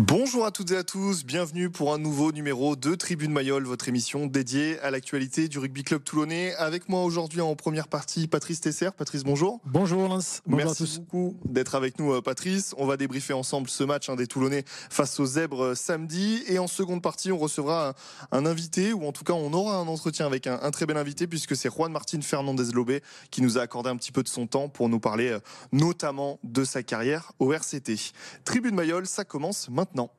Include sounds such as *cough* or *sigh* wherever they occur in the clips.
Bonjour à toutes et à tous, bienvenue pour un nouveau numéro de Tribune Mayol, votre émission dédiée à l'actualité du rugby club toulonnais. Avec moi aujourd'hui en première partie, Patrice Tesser. Patrice, bonjour. Bonjour Lance. Bonjour Merci à tous. beaucoup d'être avec nous, euh, Patrice. On va débriefer ensemble ce match hein, des Toulonnais face aux Zèbres euh, samedi. Et en seconde partie, on recevra un, invité, ou en tout cas, on aura un entretien avec un, très bel invité, puisque c'est Juan Martin Fernandez Lobé qui nous a accordé un petit peu de son temps pour nous parler euh, notamment de sa carrière au RCT. Tribune Mayol, ça commence maintenant maintenant.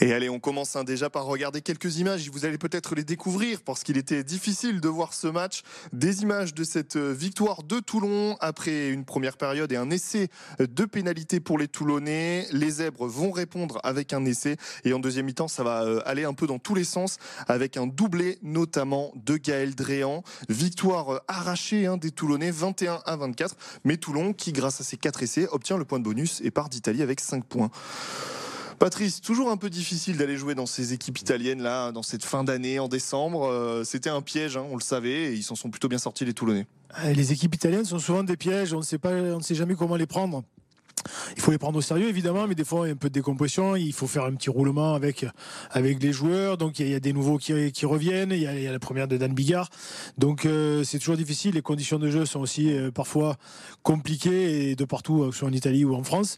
Et allez, on commence hein, déjà par regarder quelques images. Vous allez peut-être les découvrir parce qu'il était difficile de voir ce match. Des images de cette euh, victoire de Toulon après une première période et un essai de pénalité pour les Toulonnais. Les Zèbres vont répondre avec un essai et en deuxième mi-temps, ça va euh, aller un peu dans tous les sens avec un doublé notamment de Gaël Dréan. Victoire euh, arrachée hein, des Toulonnais 21 à 24. Mais Toulon qui, grâce à ses quatre essais, obtient le point de bonus et part d'Italie avec 5 points. Patrice, toujours un peu difficile d'aller jouer dans ces équipes italiennes là, dans cette fin d'année en décembre. Euh, c'était un piège, hein, on le savait, et ils s'en sont plutôt bien sortis les Toulonnais. Les équipes italiennes sont souvent des pièges, on ne sait pas, on ne sait jamais comment les prendre. Il faut les prendre au sérieux évidemment, mais des fois il y a un peu de décompression. Il faut faire un petit roulement avec avec les joueurs. Donc il y a, des nouveaux qui, reviennent. Il y, a, la première de Dan Bigard. Donc euh, c'est toujours difficile. Les conditions de jeu sont aussi euh, parfois compliquées et de partout, euh, que ce soit en Italie ou en France.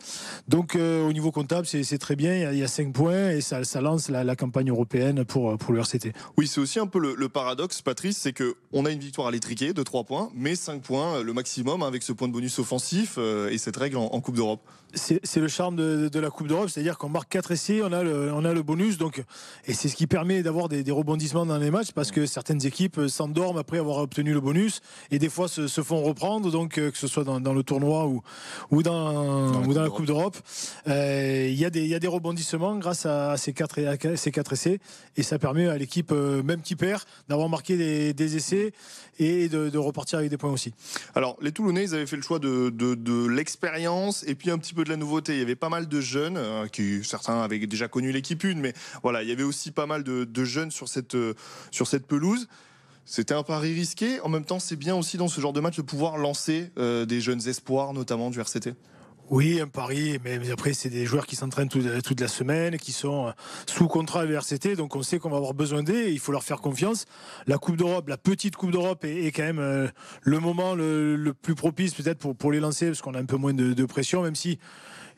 Donc au niveau comptable, c'est très bien. Il y, a, 5 points et ça, lance la, campagne européenne pour pour le RCT. Oui, c'est aussi un peu le, paradoxe, Patrice, c'est que on a une victoire à l'étriqué de 3 points, mais 5 points le maximum avec ce point de bonus offensif et cette règle en Coupe d'Europe. C'est le charme de, la Coupe d'Europe, c'est-à-dire qu'on marque 4 essais, on a le, on a le bonus, donc, et c'est ce qui permet d'avoir des, rebondissements dans les matchs, parce que certaines équipes s'endorment après avoir obtenu le bonus, et des fois se, font reprendre, donc euh, que ce soit dans, le tournoi ou, ou dans, ou dans la Coupe d'Europe. Euh, il y, a des, y a des rebondissements grâce à ces 4, ces quatre essais, et ça permet à l'équipe, euh, même qui perd, d'avoir marqué des, essais et de, repartir avec des points aussi. Alors, les Toulonnais, ils avaient fait le choix de, de l'expérience, et puis un petit peu de la nouveauté. Il y avait pas mal de jeunes, euh, qui certains avaient déjà connu l'équipe une, mais voilà, il y avait aussi pas mal de, jeunes sur cette, euh, sur cette pelouse. C'était un pari risqué. En même temps, c'est bien aussi dans ce genre de match de pouvoir lancer euh, des jeunes espoirs, notamment du RCT. Oui, un pari, mais après, c'est des joueurs qui s'entraînent toute, la semaine, qui sont sous contrat à l'URCT, donc on sait qu'on va avoir besoin d'eux, il faut leur faire confiance. La Coupe d'Europe, la petite Coupe d'Europe est, quand même le moment le, plus propice peut-être pour, les lancer, parce qu'on a un peu moins de pression, même si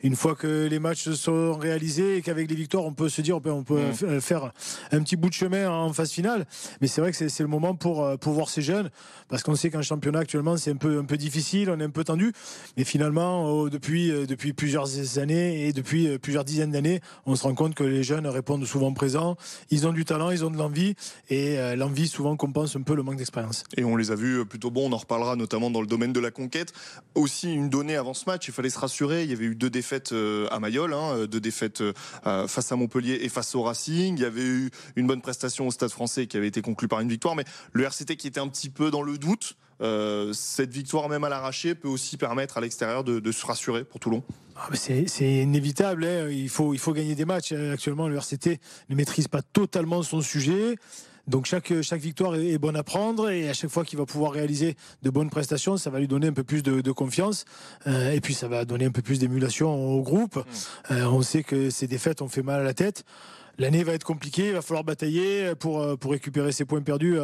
une fois que les matchs sont réalisés et qu'avec les victoires, on peut se dire, on peut, mm. faire un petit bout de chemin en phase finale. Mais c'est vrai que c'est le moment pour, euh, pour voir ces jeunes, parce qu'on sait qu'un championnat actuellement, c'est un peu, un peu difficile, on est un peu tendu. Mais finalement, oh, depuis, euh, depuis plusieurs années et depuis euh, plusieurs dizaines d'années, on se rend compte que les jeunes répondent souvent présents. Ils ont du talent, ils ont de l'envie. Et l'envie, souvent, compense un peu le manque d'expérience. Et on les a vus plutôt bons. On en reparlera notamment dans le domaine de la conquête. Aussi, une donnée avant ce match, il fallait se rassurer. Il y avait eu deux défaites euh, à Mayol, hein, deux défaites euh, face à Montpellier et face au Racing. Il y avait eu une bonne prestation au Stade français qui avait été conclue par une victoire, mais le RCT qui était un petit peu dans le doute. Euh, cette victoire même à l'arraché peut aussi permettre à l'extérieur de, se rassurer pour Toulon. Ah, c'est inévitable, hein. il, faut, il faut gagner des matchs. Actuellement, le RCT ne maîtrise pas totalement son sujet. Donc chaque, chaque victoire est, bonne à prendre et à chaque fois qu'il va pouvoir réaliser de bonnes prestations, ça va lui donner un peu plus de, confiance euh, et puis ça va donner un peu plus d'émulation au groupe. Mmh. Euh, on sait que ces défaites ont fait mal à la tête. L'année va être compliquée, il va falloir batailler pour, euh, pour récupérer ses points perdus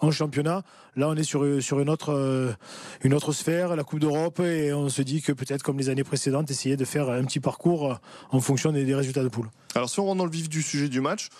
en championnat. Là, on est sur, sur une, autre, une autre sphère, la Coupe d'Europe, et on se dit que peut-être, comme les années précédentes, essayer de faire un petit parcours en fonction des, des résultats de poule. Alors, si on rentre dans le vif du sujet du match,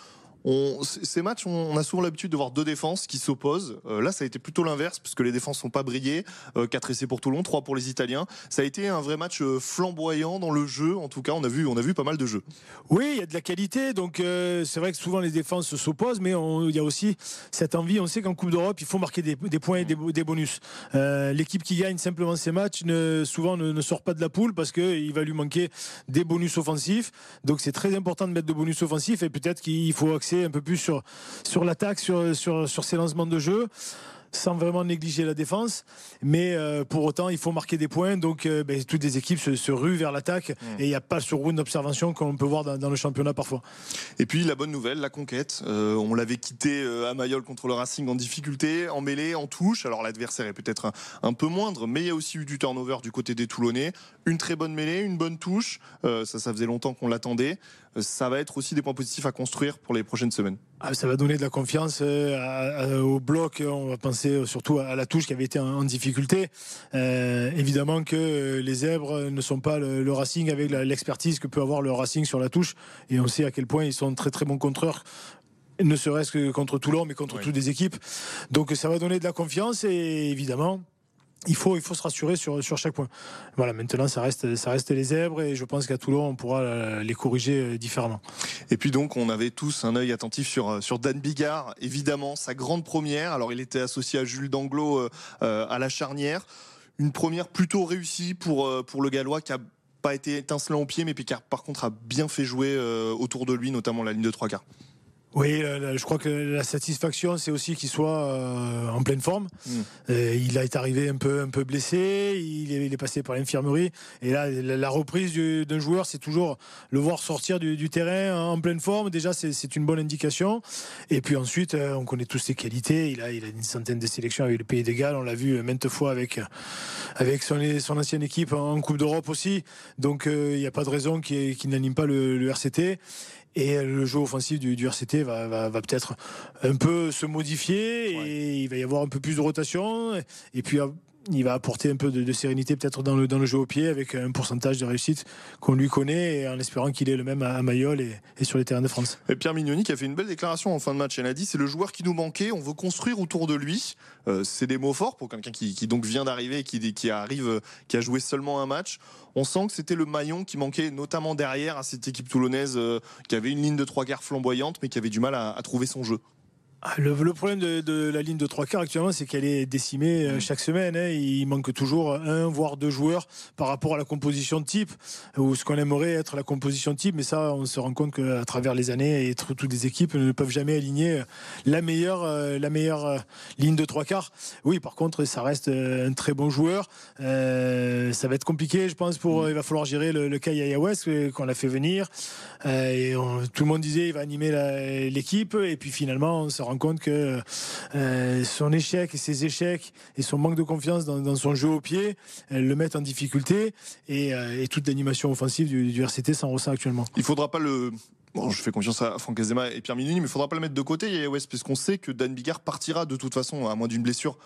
ces matchs, on, a souvent l'habitude de voir deux défenses qui s'opposent. Euh, là, ça a été plutôt l'inverse, puisque les défenses sont pas brillées. 4 euh, essais pour Toulon, 3 pour les Italiens. Ça a été un vrai match euh, flamboyant dans le jeu. En tout cas, on a vu, on a vu pas mal de jeux. Oui, il y a de la qualité. Donc, c'est vrai que souvent les défenses s'opposent, mais il y a aussi cette envie. On sait qu'en Coupe d'Europe, il faut marquer des, points et des, bonus. L'équipe qui gagne simplement ces matchs, ne, souvent ne, sort pas de la poule parce qu'il va lui manquer des bonus offensifs. Donc, c'est très important de mettre de bonus offensifs et peut-être qu'il faut accéder un peu plus sur, sur l'attaque, sur, sur, sur ces lancements de jeu. Sans vraiment négliger la défense. Mais euh, pour autant, il faut marquer des points. Donc, euh, ben, toutes les équipes se, ruent vers l'attaque. Mmh. Et il n'y a pas ce round d'observation qu'on peut voir dans, le championnat parfois. Et puis, la bonne nouvelle, la conquête. Euh, on l'avait quitté à Mayol contre le Racing en difficulté, en mêlée, en touche. Alors, l'adversaire est peut-être un, un, peu moindre, mais il y a aussi eu du turnover du côté des Toulonnais. Une très bonne mêlée, une bonne touche. ça, ça faisait longtemps qu'on l'attendait ça va être aussi des points positifs à construire pour les prochaines semaines. Ah, ça va donner de la confiance euh, au bloc. On va penser surtout à la touche qui avait été en, difficulté. Euh, évidemment que les zèbres ne sont pas le, Racing avec l'expertise que peut avoir le Racing sur la touche. Et on sait à quel point ils sont très très bons contreurs ne serait-ce que contre Toulon, mais contre toutes les équipes. Donc ça va donner de la confiance et évidemment, il faut, il faut se rassurer sur, sur chaque point. Voilà, maintenant, ça reste, ça reste les zèbres et je pense qu'à Toulon, on pourra euh, les corriger euh, différemment. Et puis donc, on avait tous un œil attentif sur, euh, sur Dan Bigard, évidemment, sa grande première. Alors, il était associé à Jules Danglo à la charnière. Une première plutôt réussie pour, pour le Gallois qui a pas été étincelant au pied, mais qui par contre a bien fait jouer autour de lui, notamment la ligne de trois quarts. Oui, je crois que la satisfaction, c'est aussi qu'il soit euh, en pleine forme. Mm. Euh, il a été arrivé un peu, un peu blessé, il est, passé par l'infirmerie. Et là, la, reprise d'un joueur, c'est toujours le voir sortir du, terrain en pleine forme. Déjà, c'est une bonne indication. Et puis ensuite, euh, on connaît tous ses qualités. Il a, il a une centaine de sélections avec le Pays des Galles. On l'a vu maintes fois avec, avec son, son ancienne équipe en Coupe d'Europe aussi. Donc, il n'y a pas de raison qu'il n'anime pas le, le RCT. Et le jeu offensif du, du RCT va, va, va peut-être un peu se modifier et il va y avoir un peu plus de rotation. Et puis il va apporter un peu de, sérénité peut-être dans le, dans le jeu au pied avec un pourcentage de réussite qu'on lui connaît et en espérant qu'il est le même à, Mayol et, sur les terrains de France. Et Pierre Mignoni qui a fait une belle déclaration en fin de match. Elle a dit c'est le joueur qui nous manquait, on veut construire autour de lui. Euh, c'est des mots forts pour quelqu'un qui, qui, donc vient d'arriver, qui, qui arrive, qui a joué seulement un match. On sent que c'était le maillon qui manquait notamment derrière à cette équipe toulonnaise euh, qui avait une ligne de trois quarts flamboyante mais qui avait du mal à trouver son jeu. Ah, le, problème de, la ligne de trois quarts actuellement, c'est qu'elle est décimée euh, mm. chaque semaine. Hein. Il manque toujours un, voire deux joueurs par rapport à la composition de type, ou ce qu'on aimerait être la composition de type. Mais ça, on se rend compte qu'à travers les années, et toutes les équipes ne peuvent jamais aligner la meilleure, euh, la meilleure euh, ligne de trois quarts. Oui, par contre, ça reste un très bon joueur. ça va être compliqué, je pense. Pour, mm. il va falloir gérer le, le cas Yaya West qu'on a fait venir. et tout le monde disait il va animer l'équipe, et puis finalement, on se rend compte que euh, son échec et ses échecs et son manque de confiance dans, son jeu au pied le mettent en difficulté et, euh, toute l'animation offensive du, RCT s'en ressent actuellement. Il faudra pas le Bon, je fais confiance à Franck Azema et Pierre Minuni, mais il faudra pas le mettre de côté, West, puisqu'on sait que Dan Bigard partira de toute façon, à moins d'une blessure.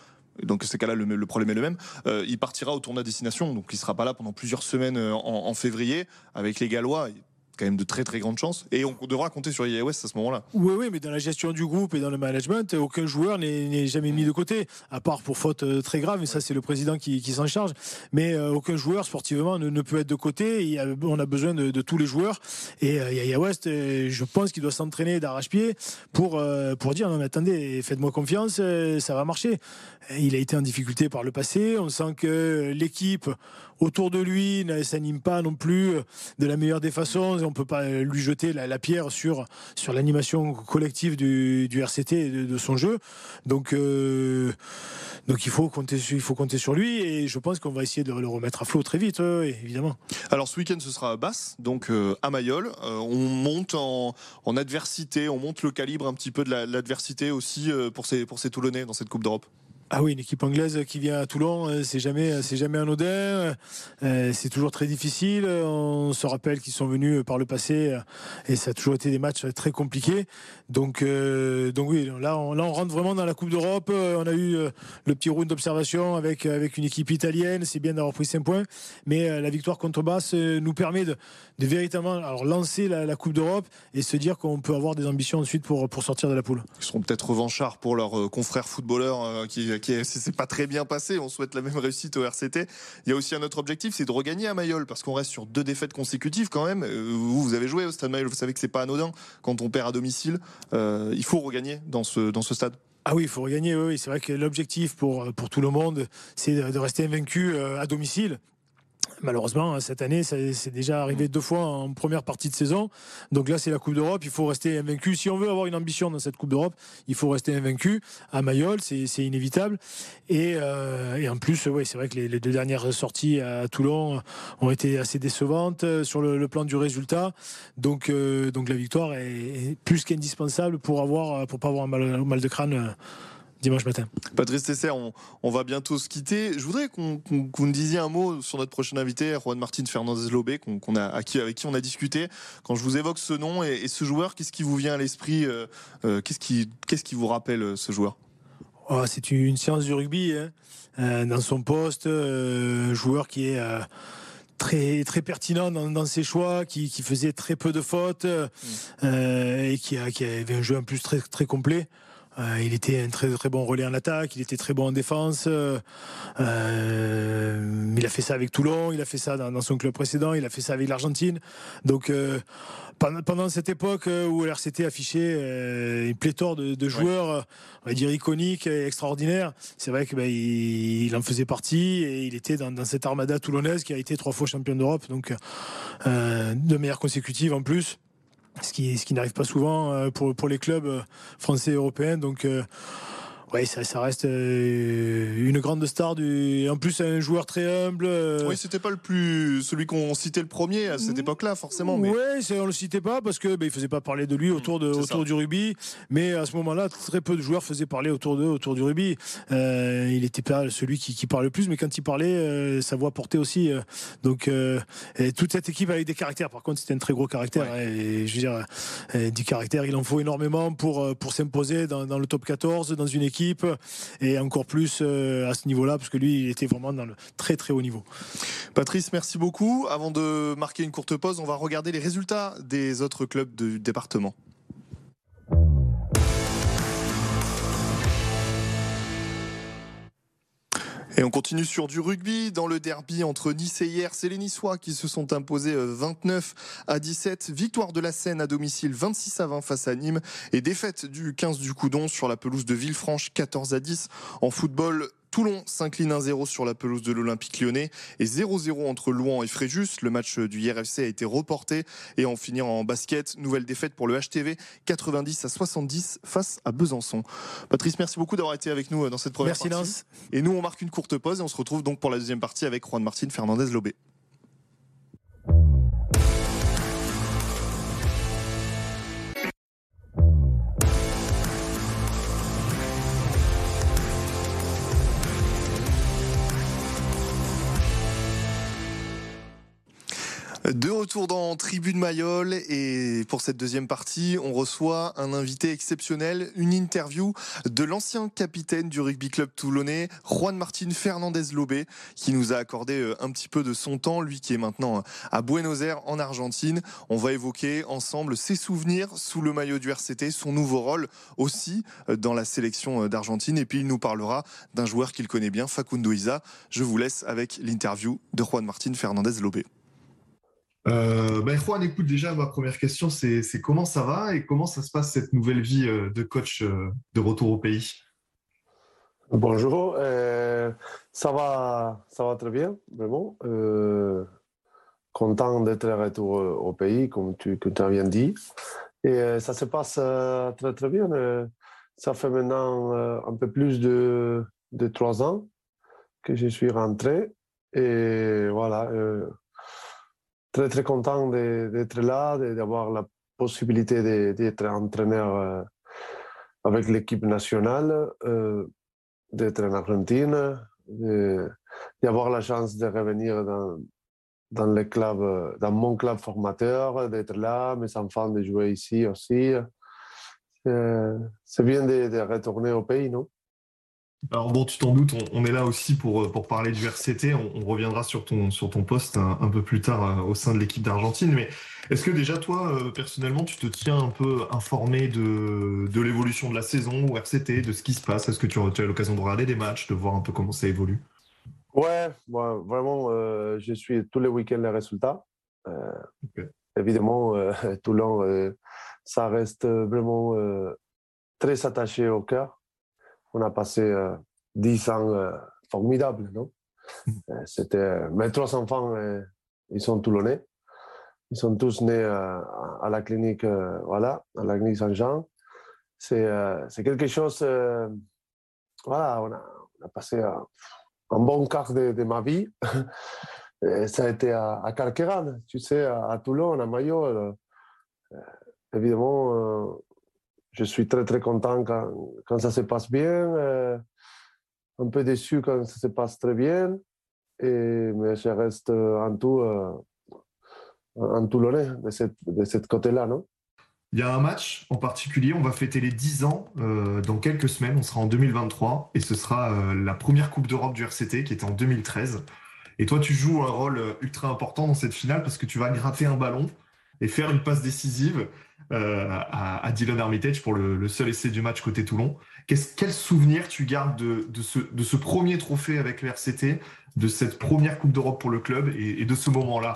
Donc, ces cas-là, le, problème est le même. Euh, il partira au tournoi destination, donc il sera pas là pendant plusieurs semaines en février avec les Gallois quand même de très très grandes chances. Et on devra compter sur iOS à ce moment-là. Oui, oui, mais dans la gestion du groupe et dans le management, aucun joueur n'est jamais mis de côté, à part pour faute euh, très grave, mais ça c'est le président qui, s'en charge. Mais euh, aucun joueur sportivement ne, peut être de côté. on a besoin de, tous les joueurs. Et euh, Yaya West, je pense qu'il doit s'entraîner d'arrache-pied pour, pour dire non mais attendez, faites-moi confiance, ça va marcher. Il a été en difficulté par le passé. On sent que l'équipe autour de lui ne s'anime pas non plus de la meilleure des façons. On peut pas lui jeter la, pierre sur, sur l'animation collective du, RCT et de, son jeu. Donc, euh, donc il faut, compter, il faut compter sur lui et je pense qu'on va essayer de le remettre à flot très vite, évidemment. Alors ce week-end, ce sera à Basse, donc euh, à Mayol. Euh, on monte en, adversité, on monte le calibre un petit peu de l'adversité aussi pour ces, pour ces Toulonnais dans cette Coupe d'Europe. Ah oui, une équipe anglaise qui vient à Toulon, euh, c'est jamais, c'est jamais anodin. Euh, c'est toujours très difficile. On se rappelle qu'ils sont venus par le passé euh, et ça a toujours été des matchs très compliqués. Donc, donc oui, là on, rentre vraiment dans la Coupe d'Europe. On a eu le petit round d'observation avec, avec une équipe italienne. C'est bien d'avoir pris 5 points. Mais la victoire contre Basse nous permet de, véritablement alors, lancer la, Coupe d'Europe et se dire qu'on peut avoir des ambitions ensuite pour, pour sortir de la poule. Ils seront peut-être revanchards pour leurs confrères footballeurs qui qui c'est pas très bien passé. On souhaite la même réussite au RCT. Il y a aussi un autre objectif, c'est de regagner à Mayol parce qu'on reste sur deux défaites consécutives quand même. Euh, vous, vous avez joué au Stade Mayol, vous savez que c'est pas anodin quand on perd à domicile. Euh, il faut regagner dans ce stade. Ah oui, il faut regagner. Oui, c'est vrai que l'objectif pour pour tout le monde, c'est de rester invaincu euh, à domicile. Malheureusement, hein, cette année, c'est déjà arrivé deux fois en première partie de saison. Donc là, c'est la Coupe d'Europe. Il faut rester invaincu. Si on veut avoir une ambition dans cette Coupe d'Europe, il faut rester invaincu. À Mayol, c'est inévitable. Et, euh, et, en plus, c'est vrai que les, deux dernières sorties à Toulon ont été assez décevantes euh, sur le, plan du résultat. Donc, euh, la victoire est, plus qu'indispensable pour avoir, pour pas avoir un mal de crâne dimanche matin. Patrice Tesser, on, va bientôt se quitter. Je voudrais qu'on nous disiez un mot sur notre prochain invité, Juan Martin Fernandez Lobé, qu'on a, avec qui on a discuté. Quand je vous évoque ce nom et, ce joueur, qu'est-ce qui vous vient à l'esprit euh, euh, Qu'est-ce qui, qui, vous rappelle euh, ce joueur? Oh, C'est une science du rugby. Hein. dans son poste, joueur qui est très très pertinent dans, ses choix, qui, faisait très peu de fautes mm. et qui, a, qui, avait un jeu en plus très très complet. Euh, il était un très très bon relais en attaque, il était très bon en défense. Euh, euh, il a fait ça avec Toulon, il a fait ça dans, son club précédent, il a fait ça avec l'Argentine. Donc pendant, cette époque où l'RCT affichait une pléthore de, joueurs, on va dire iconiques et extraordinaires, c'est vrai qu'il ben, il en faisait partie et il était dans, cette armada toulonnaise qui a été trois fois champion d'Europe, donc de meilleures consécutives en plus ce qui, ce qui n'arrive pas souvent euh, pour, pour les clubs euh, français et européens. Donc, euh, oui, ça, ça, reste euh, une grande star. Du... En plus, un joueur très humble. Euh. Oui, c'était pas le plus celui qu'on citait le premier à cette mm. époque-là, forcément. Mais... Oui, on le citait pas parce que ben, il faisait pas parler de lui autour de autour du rugby. Mais à ce moment-là, très peu de joueurs faisaient parler autour de autour du rugby. Euh, il était pas celui qui, qui parlait le plus, mais quand il parlait, sa voix portait aussi. donc toute cette équipe avait des caractères. Par contre, c'était un très gros caractère. Et je veux dire, du caractère, il en faut énormément pour pour s'imposer dans, dans le top 14 dans une équipe et encore plus euh, à ce niveau-là parce que lui il était vraiment dans le très très haut niveau. Patrice, merci beaucoup. Avant de marquer une courte pause, on va regarder les résultats des autres clubs du département. Et on continue sur du rugby dans le derby entre Nice et hier. C'est les Niçois qui se sont imposés 29 euh, à 17. Victoire de la Seine à domicile 26 à 20 face à Nîmes et défaite du 15 du Coudon sur la pelouse de Villefranche 14 à 10. En football, Toulon s'incline 1-0 sur la pelouse de l'Olympique lyonnais et 0-0 entre Louan et Fréjus. Le match du IRFC a été reporté et en finir en basket, nouvelle défaite pour le HTV 90 à 70 face à Besançon. Patrice, merci beaucoup d'avoir été avec nous euh, dans cette première merci partie. Et nous, on marque une courte pause et on se retrouve donc pour la deuxième partie avec Juan Martin Fernandez Lobé. De retour dans Tribune Mayol et pour cette deuxième partie, on reçoit un invité exceptionnel, une interview de l'ancien capitaine du rugby club toulonnais, Juan Martin Fernandez Lobé, qui nous a accordé euh, un petit peu de son temps, lui qui est maintenant à Buenos Aires en Argentine. On va évoquer ensemble ses souvenirs sous le maillot du RCT, son nouveau rôle aussi euh, dans la sélection euh, d'Argentine et puis il nous parlera d'un joueur qu'il connaît bien, Facundo Isa. Je vous laisse avec l'interview de Juan Martin Fernandez Lobé. Euh, ben Juan, écoute, déjà, ma première question, c'est comment ça va et comment ça se passe cette nouvelle vie euh, de coach euh, de retour au pays? Bonjour, ça, va, ça va très bien, vraiment. content d'être retour au pays, comme tu, tu as bien dit. Et ça se passe très très bien. ça fait maintenant un peu plus de, de trois ans que je suis rentré. Et voilà très très content d'être là, d'avoir la possibilité d'être entraîneur euh, avec l'équipe nationale, euh, d'être en Argentine, d'avoir la chance de revenir dans, dans, mon club formateur, d'être là, mes enfants de jouer ici aussi. C'est bien de, retourner au pays, non? Alors bon, tu t'en doutes, on, est là aussi pour, euh, pour parler du RCT. On, reviendra sur ton, sur ton poste un, peu plus tard euh, au sein de l'équipe d'Argentine. Mais est-ce que déjà toi, euh, personnellement, tu te tiens un peu informé de, de l'évolution de la saison au RCT, de ce qui se passe? Est-ce que tu as, l'occasion de regarder des matchs, de voir un peu comment ça évolue? Ouais, vraiment, je suis tous les week-ends les résultats. Évidemment, *laughs* Toulon, ça reste vraiment très attaché au cœur on a passé euh, dix ans euh, formidables, non? *laughs* C'était mes trois enfants, ils sont toulonnais. Ils sont tous nés à la clinique, voilà, à la clinique Saint-Jean. C'est quelque chose. voilà, on a, passé un, bon quart de, de ma vie. *laughs* ça a été à, à tu sais, à, Toulon, à Maillot. Euh, évidemment, euh, je suis très très content quand, quand ça se passe bien, euh, un peu déçu quand ça se passe très bien, et, mais je reste en tout un Toulonnais de cette, de cette côté-là, non? Il y a un match en particulier, on va fêter les 10 ans dans quelques semaines, on sera en 2023, et ce sera la première Coupe d'Europe du RCT qui était en 2013. Et toi, tu joues un rôle euh, ultra important dans cette finale parce que tu vas gratter un ballon et faire une passe décisive euh, à, Dylan Armitage pour le, seul essai du match côté Toulon. quel souvenir tu gardes de, ce, premier trophée avec le RCT, de cette première Coupe d'Europe pour le club et, de ce moment-là?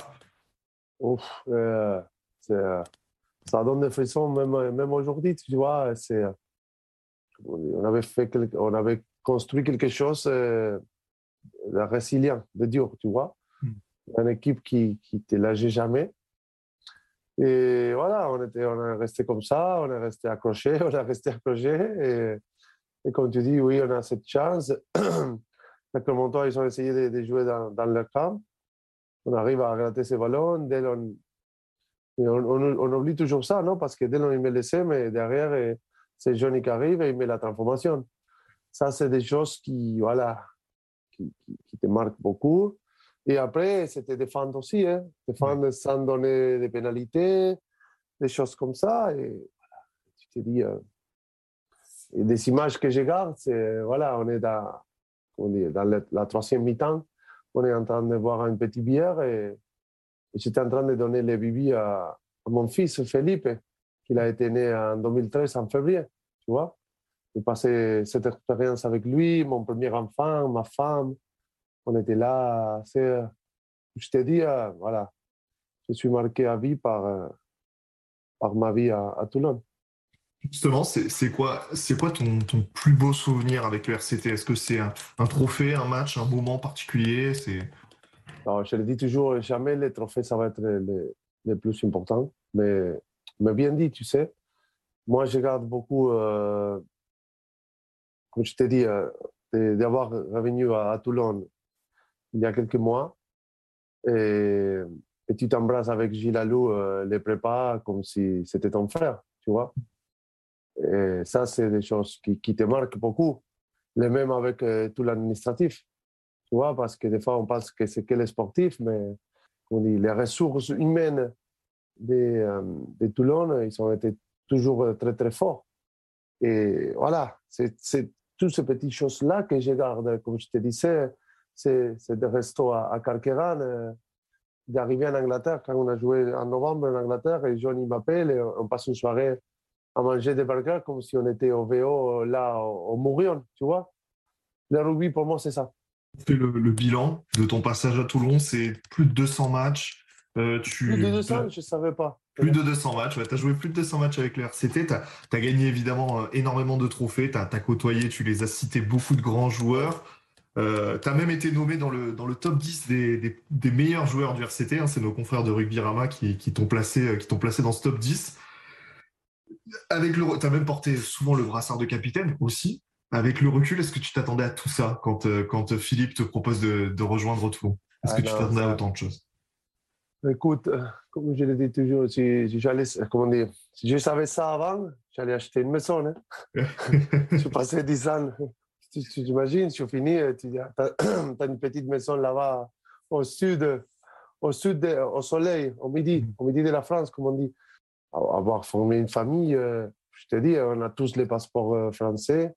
Euh, Ça donne des frissons même, aujourd'hui, tu vois. on, avait fait on avait construit quelque chose la résilience de dur, tu vois. Hmm. Une équipe qui ne te lâchait jamais. Et voilà, on, était, on est resté comme ça, on est resté accroché, *laughs* on est resté accroché. Et, comme tu dis, oui, on a cette chance. *clears throat* Avec le ils ont essayé de, jouer dans, dans, le camp. On arrive à gratter ces ballons. Dès on, on, oublie toujours ça, non? Parce que dès il met l'essai, mais derrière, c'est Johnny qui arrive et il met la transformation. Ça, c'est des choses qui, voilà, qui, te marque beaucoup. Et après, c'était défendre aussi, hein. défendre sans donner des pénalités, des choses comme ça. Et voilà, tu te dis, euh, et des images que je garde, c'est, voilà, on est dans, on est dans la, troisième mi-temps, on est en train de boire une petite bière et, j'étais en train de donner les bibis à, à, mon fils Felipe, qui a été né en 2013 en février, tu vois. J'ai passé cette expérience avec lui, mon premier enfant, ma femme. On était là. Je t'ai dit, euh, voilà, je suis marqué à vie par, euh, par ma vie à, Toulon. Justement, c'est quoi, quoi ton, ton, plus beau souvenir avec le RCT Est-ce que c'est un, trophée, un match, un moment particulier? Je le dis toujours, jamais les trophées, ça va être les, les, plus importants. Mais, mais bien dit, tu sais, moi, je garde beaucoup euh, comme je t'ai dit, euh, d'avoir revenu à, Toulon il y a quelques mois. Et, tu t'embrasses avec Gilles Alou, euh, les prépas, comme si c'était ton frère, tu vois. Et ça, c'est des choses qui, te marquent beaucoup. Les mêmes avec euh, tout l'administratif, tu vois, parce que des fois, on pense que c'est que les sportifs, mais on dit, les ressources humaines de, de Toulon, ils ont été toujours très, très forts. Et voilà, c'est toutes ces petites choses-là que je garde. Comme je te disais, c'est des restos à, à Carqueran. Euh, d'arriver en Angleterre, quand on a joué en novembre en Angleterre, et Johnny m'appelle et on passe une soirée à manger des burgers comme si on était au VO, là, au, Mourion, tu vois. Le rugby, pour moi, c'est ça. Le, le, bilan de ton passage à Toulon, c'est plus de 200 matchs. Euh, tu... Plus de 200, je ne savais pas. Plus de 200 matchs, tu as joué plus de 200 matchs avec le RCT, tu as, gagné évidemment euh, énormément de trophées, tu as, côtoyé, tu les as cités, beaucoup de grands joueurs. Euh, tu as même été nommé dans le, dans le top 10 des, des, meilleurs joueurs du RCT, hein, c'est nos confrères de Rugby Rama qui, qui t'ont placé, euh, placé dans ce top 10. Avec le, tu as même porté souvent le brassard de capitaine aussi. Avec le recul, est-ce que tu t'attendais à tout ça quand, quand Philippe te propose de, de rejoindre Toulon Est-ce que tu t'attendais à autant de choses? Écoute, euh, comme je le dis toujours, si, j'allais, comment dire, si je savais ça avant, j'allais acheter une maison. Hein. *laughs* je passais 10 ans. Tu, t'imagines, je finis, tu as, *clears throat* as, une petite maison là-bas au sud, au sud, au soleil, au midi, mm. au midi de la France, comme on dit. Avoir formé une famille, euh, je te dis, on a tous les passeports euh, français.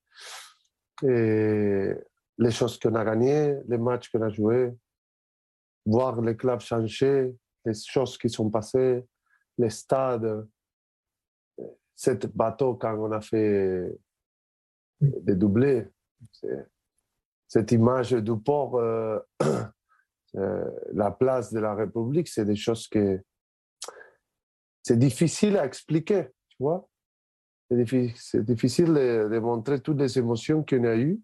Et les choses qu'on a gagnées, les matchs qu'on a joués, voir les clubs changer, les choses qui sont passées, les stades, cette bateau quand on a fait des doublés, cette image du port, euh, *clears throat* euh, la place de la République, c'est des choses que c'est difficile à expliquer, tu vois. C'est difficile, de, montrer toutes les émotions qu'on a eues.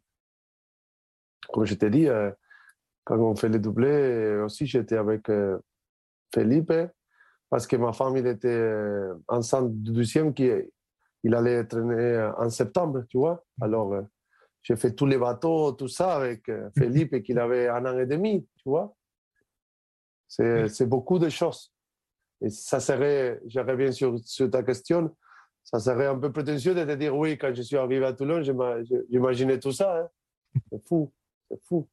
Comme je t'ai dit, euh, quand on fait les doublés. aussi, j'étais avec Felipe, parce que ma femme, il était enceinte du deuxième, qui, il allait né en septembre, tu vois. Alors, j'ai fait tous les bateaux, tout ça avec Felipe, et qu'il avait un an et demi, tu vois. C'est beaucoup de choses. Et ça serait, je reviens sur, sur, ta question, ça serait un peu prétentieux de te dire oui, quand je suis arrivé à Toulon, j'imaginais tout ça. Hein. C'est fou, c'est fou.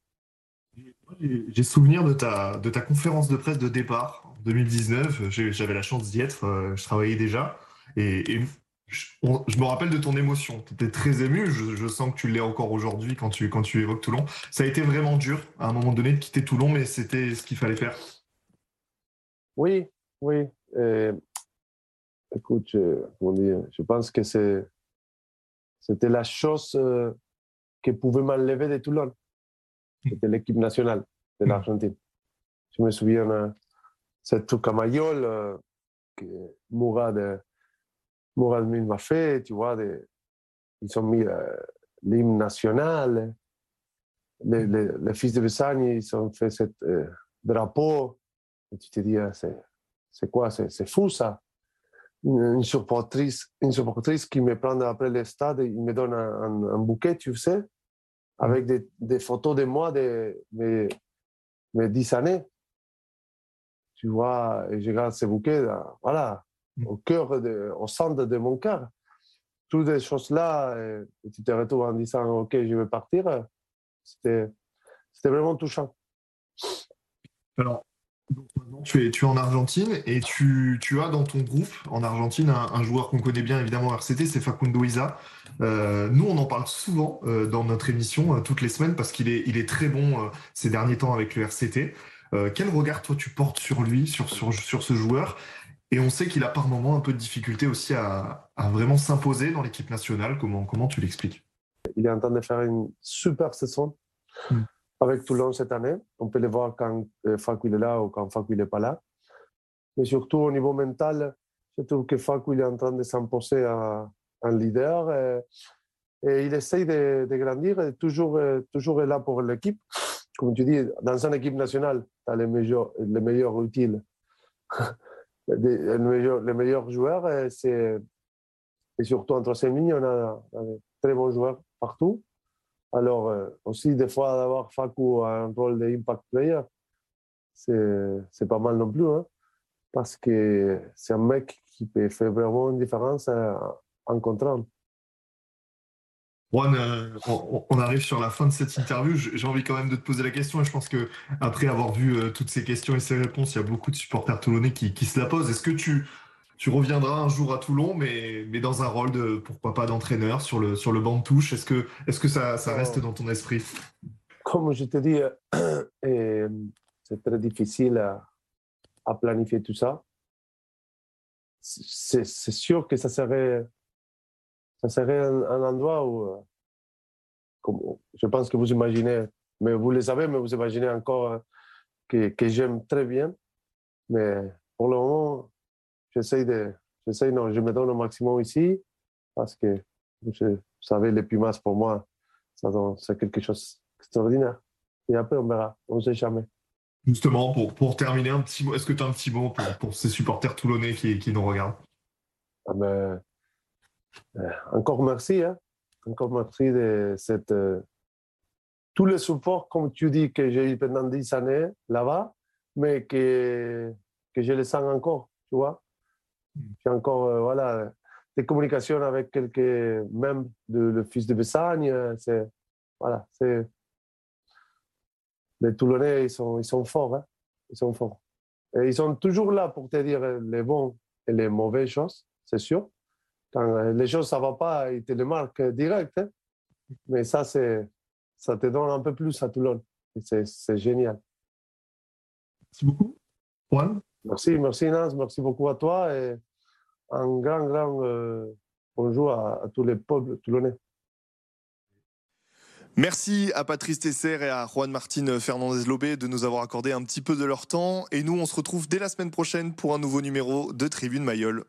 J'ai souvenir de ta, de ta conférence de presse de départ en 2019. J'avais la chance d'y être, euh, je travaillais déjà. Et, je, me rappelle de ton émotion. Tu étais très ému. Je, sens que tu l'es encore aujourd'hui quand tu, quand tu évoques Toulon. Ça a été vraiment dur à un moment donné de quitter Toulon, mais c'était ce qu'il fallait faire. Oui, oui. écoute, je, je pense que c'était la chose euh, qui pouvait m'enlever de Toulon. C'était l'équipe nationale de mm. l'Argentine. Je me souviens, euh, c'est tout Mayol euh, que Mourad, Mourad m'a fait, tu vois, ils ont mis l'hymne national. Les, fils de Bessagne, ils ont fait ce drapeau. Et tu te dis, ah, c'est quoi? C'est fou ça. Une, supportrice, une supportrice qui me prend après le stade, il me donne un, bouquet, tu sais, avec des, des, photos de moi de mes, mes 10 années. Tu vois, et je garde ces bouquets, voilà, mm. Au cœur, au centre de mon cœur. Toutes ces choses-là, et tu te retrouves en disant, OK, je vais partir. C'était vraiment touchant. Alors, tu es, tu es en Argentine et tu, tu as dans ton groupe en Argentine un, joueur qu'on connaît bien évidemment RCT, c'est Facundo Isa. Euh, nous, on en parle souvent euh, dans notre émission euh, toutes les semaines parce qu'il est, il est très bon ces derniers temps avec le RCT. quel regard toi tu portes sur lui, sur, sur, sur ce joueur? Et on sait qu'il a par moments un peu de difficulté aussi à, à vraiment s'imposer dans l'équipe nationale. Comment, comment tu l'expliques? Il est en train de faire une super saison. Hmm avec Toulon cette année. On peut le voir quand euh, Fakou est là ou quand Fakou n'est pas là. Mais surtout au niveau mental, je trouve que Fakou est en train de s'imposer un, leader et, il essaye de, grandir et toujours, euh, toujours est là pour l'équipe. Comme tu dis, dans une équipe nationale, tu as les meilleurs, les meilleurs utiles, les, meilleurs, les meilleurs joueurs et, surtout en troisième ligne, on a, a très bons joueurs partout. Alors, euh, aussi, des fois, d'avoir Facu un rôle d'impact player, c'est pas mal non plus, hein, parce que c'est un mec qui peut faire vraiment une différence euh, en contrant. Juan, euh, on, arrive sur la fin de cette interview. J'ai envie quand même de te poser la question et je pense que après avoir vu toutes ces questions et ces réponses, il y a beaucoup de supporters toulonnais qui, qui se la posent. Est-ce que tu, tu reviendras un jour à Toulon, mais, mais dans un rôle de, pourquoi pas, d'entraîneur sur le, sur le banc de touche? Est-ce que, est que ça, ça reste dans ton esprit? Comme je te dis, c'est très difficile à, à, planifier tout ça. C'est sûr que ça serait, ça serait un, endroit où, comme, je pense que vous imaginez, mais vous le savez, mais vous imaginez encore que, que j'aime très bien. Mais pour le moment, j'essaie de, j'essaie, non, je me donne au maximum ici parce que, vous savez, les Pumas, pour moi, c'est quelque chose d'extraordinaire. Et après, on verra, on ne sait jamais. Justement, pour, pour terminer, un petit mot, est-ce que tu as un petit mot pour, pour ces supporters toulonnais qui, qui nous regardent? Ah ben, euh, Encore merci. Hein. Encore merci de cette, euh, tous les supports, comme tu dis, que j'ai eu pendant 10 années là-bas, mais que, que je les sens encore, tu vois. J'ai encore euh, voilà, des communications avec quelques membres de le fils de Bessagne. C'est, voilà, c'est... Les Toulonnais, ils sont, ils sont forts. Hein. Ils sont forts. Ils sont toujours là pour te dire les bons et les mauvaises choses, c'est sûr. Quand euh, les choses ça va pas, ils te le marquent direct. Hein. Mais ça, c'est, ça te donne un peu plus à Toulon. C'est, c'est génial. Merci beaucoup. Juan? Merci, merci Naz, merci beaucoup à toi. Et un grand, grand euh, bonjour à, tous les peuples toulonnais. Merci à Patrice Tesser et à Juan Martin Fernandez-Lobé de nous avoir accordé un petit peu de leur temps. Et nous, on se retrouve dès la semaine prochaine pour un nouveau numéro de Tribune Mayol.